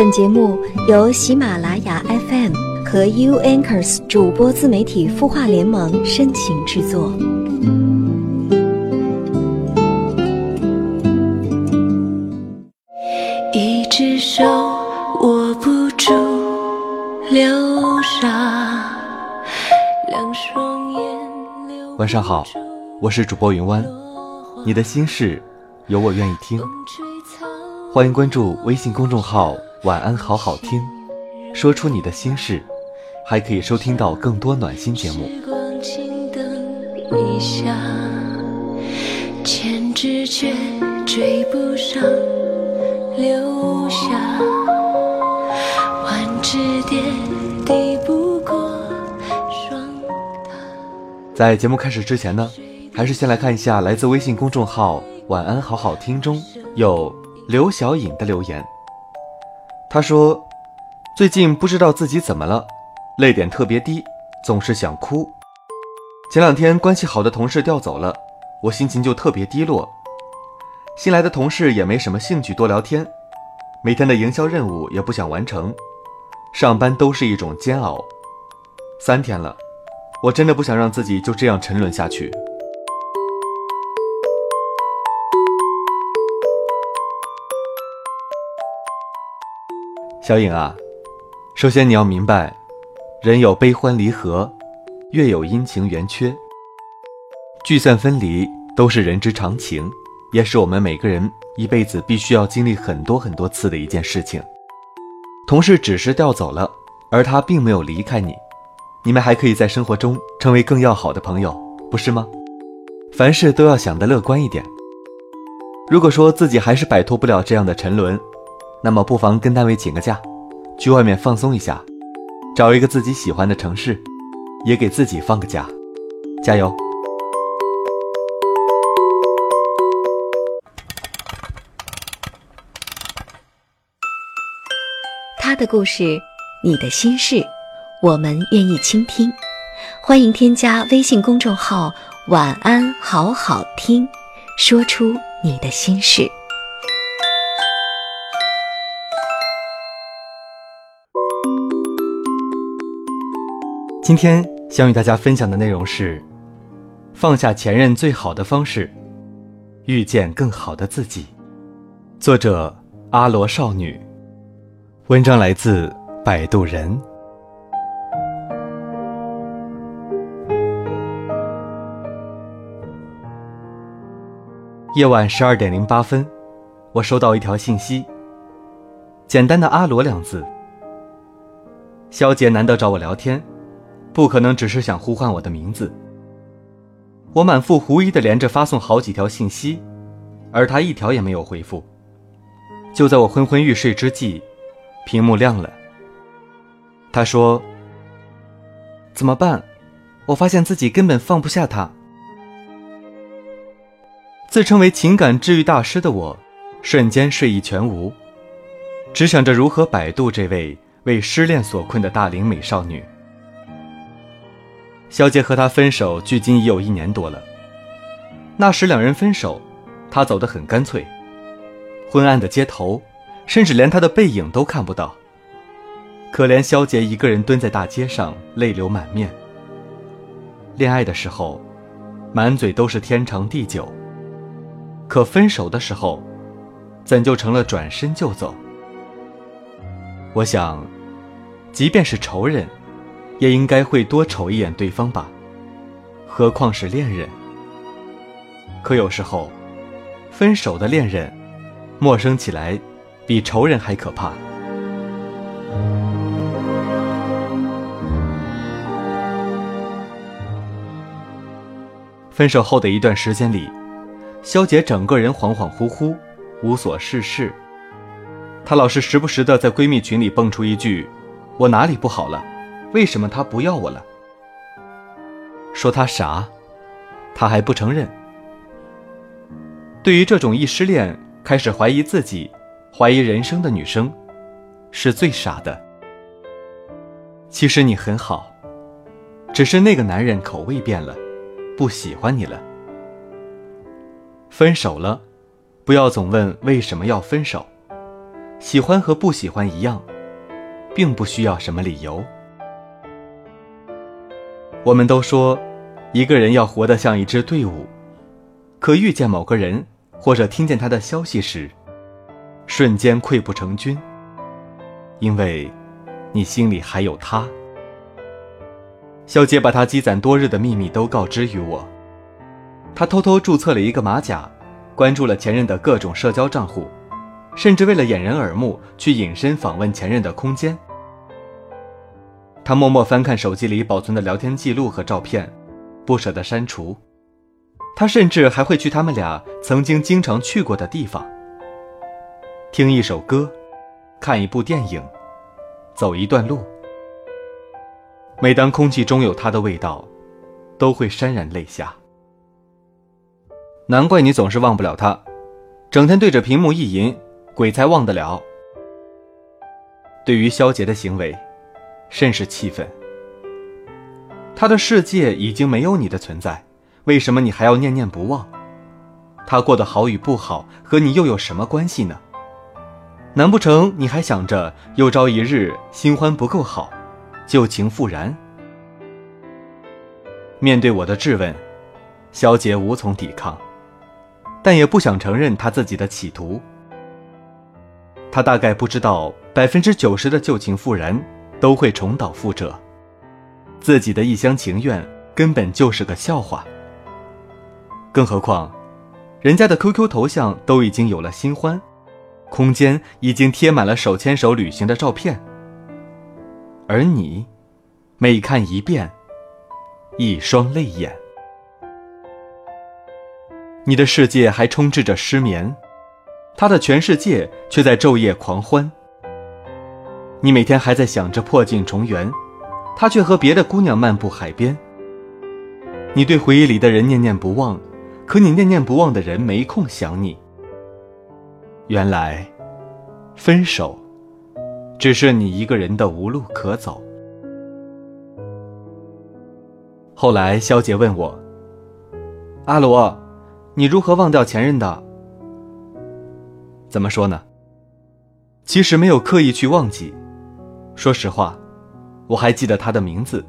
本节目由喜马拉雅 FM 和 U Anchors 主播自媒体孵化联盟深情制作。一只手握不住流沙，两双眼流晚上好，我是主播云湾，你的心事有我愿意听，欢迎关注微信公众号“晚安好好听”，说出你的心事，还可以收听到更多暖心节目。时光轻灯一下，千只却追不上留下，万只蝶抵不过霜打。在节目开始之前呢，还是先来看一下来自微信公众号“晚安好好听”中有刘小颖的留言。他说：“最近不知道自己怎么了，泪点特别低，总是想哭。前两天关系好的同事调走了，我心情就特别低落。新来的同事也没什么兴趣多聊天，每天的营销任务也不想完成，上班都是一种煎熬。三天了。”我真的不想让自己就这样沉沦下去。小颖啊，首先你要明白，人有悲欢离合，月有阴晴圆缺，聚散分离都是人之常情，也是我们每个人一辈子必须要经历很多很多次的一件事情。同事只是调走了，而他并没有离开你。你们还可以在生活中成为更要好的朋友，不是吗？凡事都要想得乐观一点。如果说自己还是摆脱不了这样的沉沦，那么不妨跟单位请个假，去外面放松一下，找一个自己喜欢的城市，也给自己放个假。加油！他的故事，你的心事，我们愿意倾听。欢迎添加微信公众号“晚安好好听”，说出你的心事。今天想与大家分享的内容是：放下前任最好的方式，遇见更好的自己。作者：阿罗少女。文章来自摆渡人。夜晚十二点零八分，我收到一条信息。简单的“阿罗”两字。肖杰难得找我聊天，不可能只是想呼唤我的名字。我满腹狐疑的连着发送好几条信息，而他一条也没有回复。就在我昏昏欲睡之际，屏幕亮了。他说：“怎么办？我发现自己根本放不下他。”自称为情感治愈大师的我，瞬间睡意全无，只想着如何摆渡这位为失恋所困的大龄美少女。肖杰和他分手，距今已有一年多了。那时两人分手，他走得很干脆，昏暗的街头，甚至连他的背影都看不到。可怜肖杰一个人蹲在大街上，泪流满面。恋爱的时候，满嘴都是天长地久。可分手的时候，怎就成了转身就走？我想，即便是仇人，也应该会多瞅一眼对方吧，何况是恋人？可有时候，分手的恋人，陌生起来，比仇人还可怕。分手后的一段时间里。肖杰整个人恍恍惚惚，无所事事。她老是时不时的在闺蜜群里蹦出一句：“我哪里不好了？为什么他不要我了？”说他傻，他还不承认。对于这种一失恋开始怀疑自己、怀疑人生的女生，是最傻的。其实你很好，只是那个男人口味变了，不喜欢你了。分手了，不要总问为什么要分手，喜欢和不喜欢一样，并不需要什么理由。我们都说，一个人要活得像一支队伍，可遇见某个人或者听见他的消息时，瞬间溃不成军，因为，你心里还有他。肖杰把他积攒多日的秘密都告知于我，他偷偷注册了一个马甲，关注了前任的各种社交账户，甚至为了掩人耳目去隐身访问前任的空间。他默默翻看手机里保存的聊天记录和照片，不舍得删除。他甚至还会去他们俩曾经经常去过的地方，听一首歌，看一部电影，走一段路。每当空气中有他的味道，都会潸然泪下。难怪你总是忘不了他，整天对着屏幕意淫，鬼才忘得了。对于肖杰的行为。甚是气愤。他的世界已经没有你的存在，为什么你还要念念不忘？他过得好与不好和你又有什么关系呢？难不成你还想着有朝一日新欢不够好，旧情复燃？面对我的质问，肖杰无从抵抗，但也不想承认他自己的企图。他大概不知道百分之九十的旧情复燃。都会重蹈覆辙，自己的一厢情愿根本就是个笑话。更何况，人家的 QQ 头像都已经有了新欢，空间已经贴满了手牵手旅行的照片，而你，每看一遍，一双泪眼。你的世界还充斥着失眠，他的全世界却在昼夜狂欢。你每天还在想着破镜重圆，他却和别的姑娘漫步海边。你对回忆里的人念念不忘，可你念念不忘的人没空想你。原来，分手，只是你一个人的无路可走。后来，肖杰问我：“阿罗，你如何忘掉前任的？”怎么说呢？其实没有刻意去忘记。说实话，我还记得他的名字，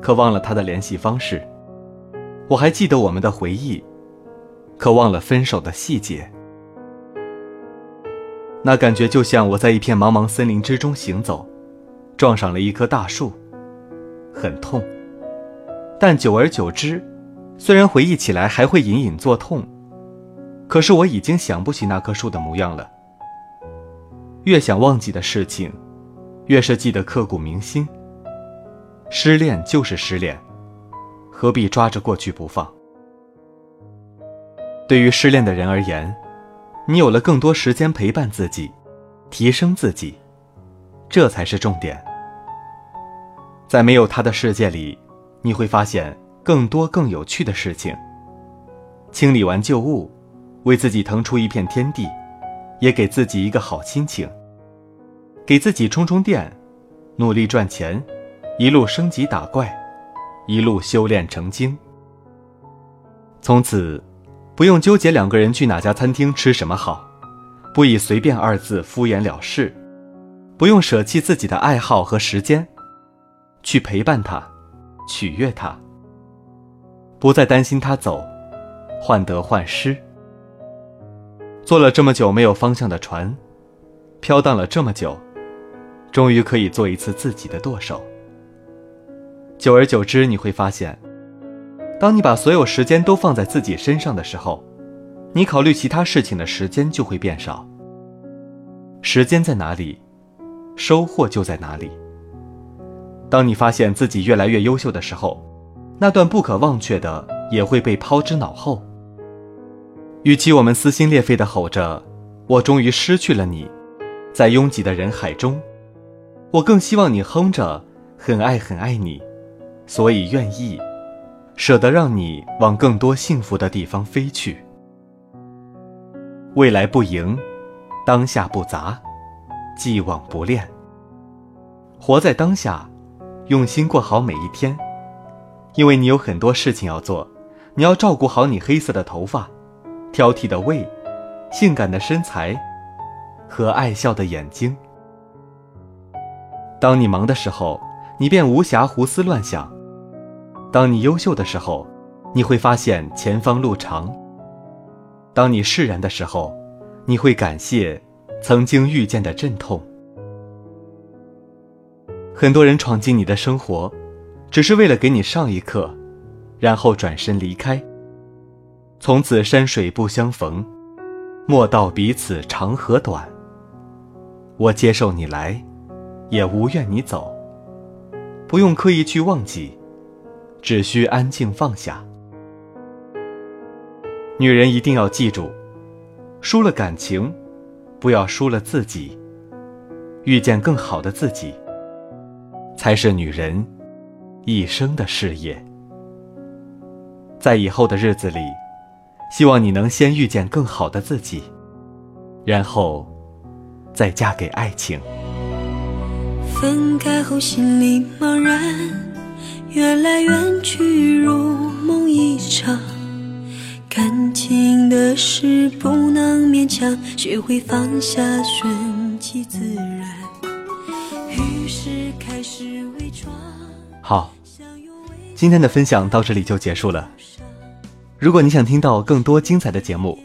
可忘了他的联系方式；我还记得我们的回忆，可忘了分手的细节。那感觉就像我在一片茫茫森林之中行走，撞上了一棵大树，很痛。但久而久之，虽然回忆起来还会隐隐作痛，可是我已经想不起那棵树的模样了。越想忘记的事情。越是记得刻骨铭心。失恋就是失恋，何必抓着过去不放？对于失恋的人而言，你有了更多时间陪伴自己，提升自己，这才是重点。在没有他的世界里，你会发现更多更有趣的事情。清理完旧物，为自己腾出一片天地，也给自己一个好心情。给自己充充电，努力赚钱，一路升级打怪，一路修炼成精。从此，不用纠结两个人去哪家餐厅吃什么好，不以随便二字敷衍了事，不用舍弃自己的爱好和时间，去陪伴他，取悦他。不再担心他走，患得患失。坐了这么久没有方向的船，飘荡了这么久。终于可以做一次自己的舵手。久而久之，你会发现，当你把所有时间都放在自己身上的时候，你考虑其他事情的时间就会变少。时间在哪里，收获就在哪里。当你发现自己越来越优秀的时候，那段不可忘却的也会被抛之脑后。与其我们撕心裂肺的吼着“我终于失去了你”，在拥挤的人海中。我更希望你哼着“很爱很爱你”，所以愿意舍得让你往更多幸福的地方飞去。未来不迎，当下不杂，既往不恋。活在当下，用心过好每一天，因为你有很多事情要做，你要照顾好你黑色的头发、挑剔的胃、性感的身材，和爱笑的眼睛。当你忙的时候，你便无暇胡思乱想；当你优秀的时候，你会发现前方路长；当你释然的时候，你会感谢曾经遇见的阵痛。很多人闯进你的生活，只是为了给你上一课，然后转身离开。从此山水不相逢，莫道彼此长和短。我接受你来，也无怨你走。不用刻意去忘记，只需安静放下。女人一定要记住，输了感情，不要输了自己。遇见更好的自己。才是女人一生的事业。在以后的日子里，希望你能先遇见更好的自己，然后再嫁给爱情。分开后心里茫然，缘来缘去如梦一场。感情的事不能勉强，学会放下，顺其自然。于是开始伪装好，今天的分享到这里就结束了。如果你想听到更多精彩的节目，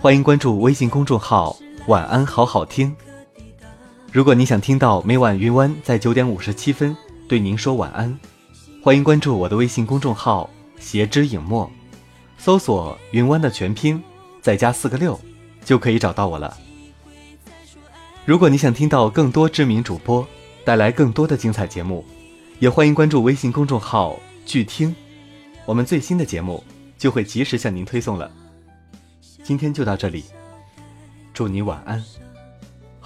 欢迎关注微信公众号“晚安好好听”。如果你想听到每晚云湾在九点五十七分对您说晚安，欢迎关注我的微信公众号“斜之影墨”，搜索“云湾”的全拼，再加四个六，就可以找到我了。如果你想听到更多知名主播。带来更多的精彩节目，也欢迎关注微信公众号“聚听”，我们最新的节目就会及时向您推送了。今天就到这里，祝你晚安，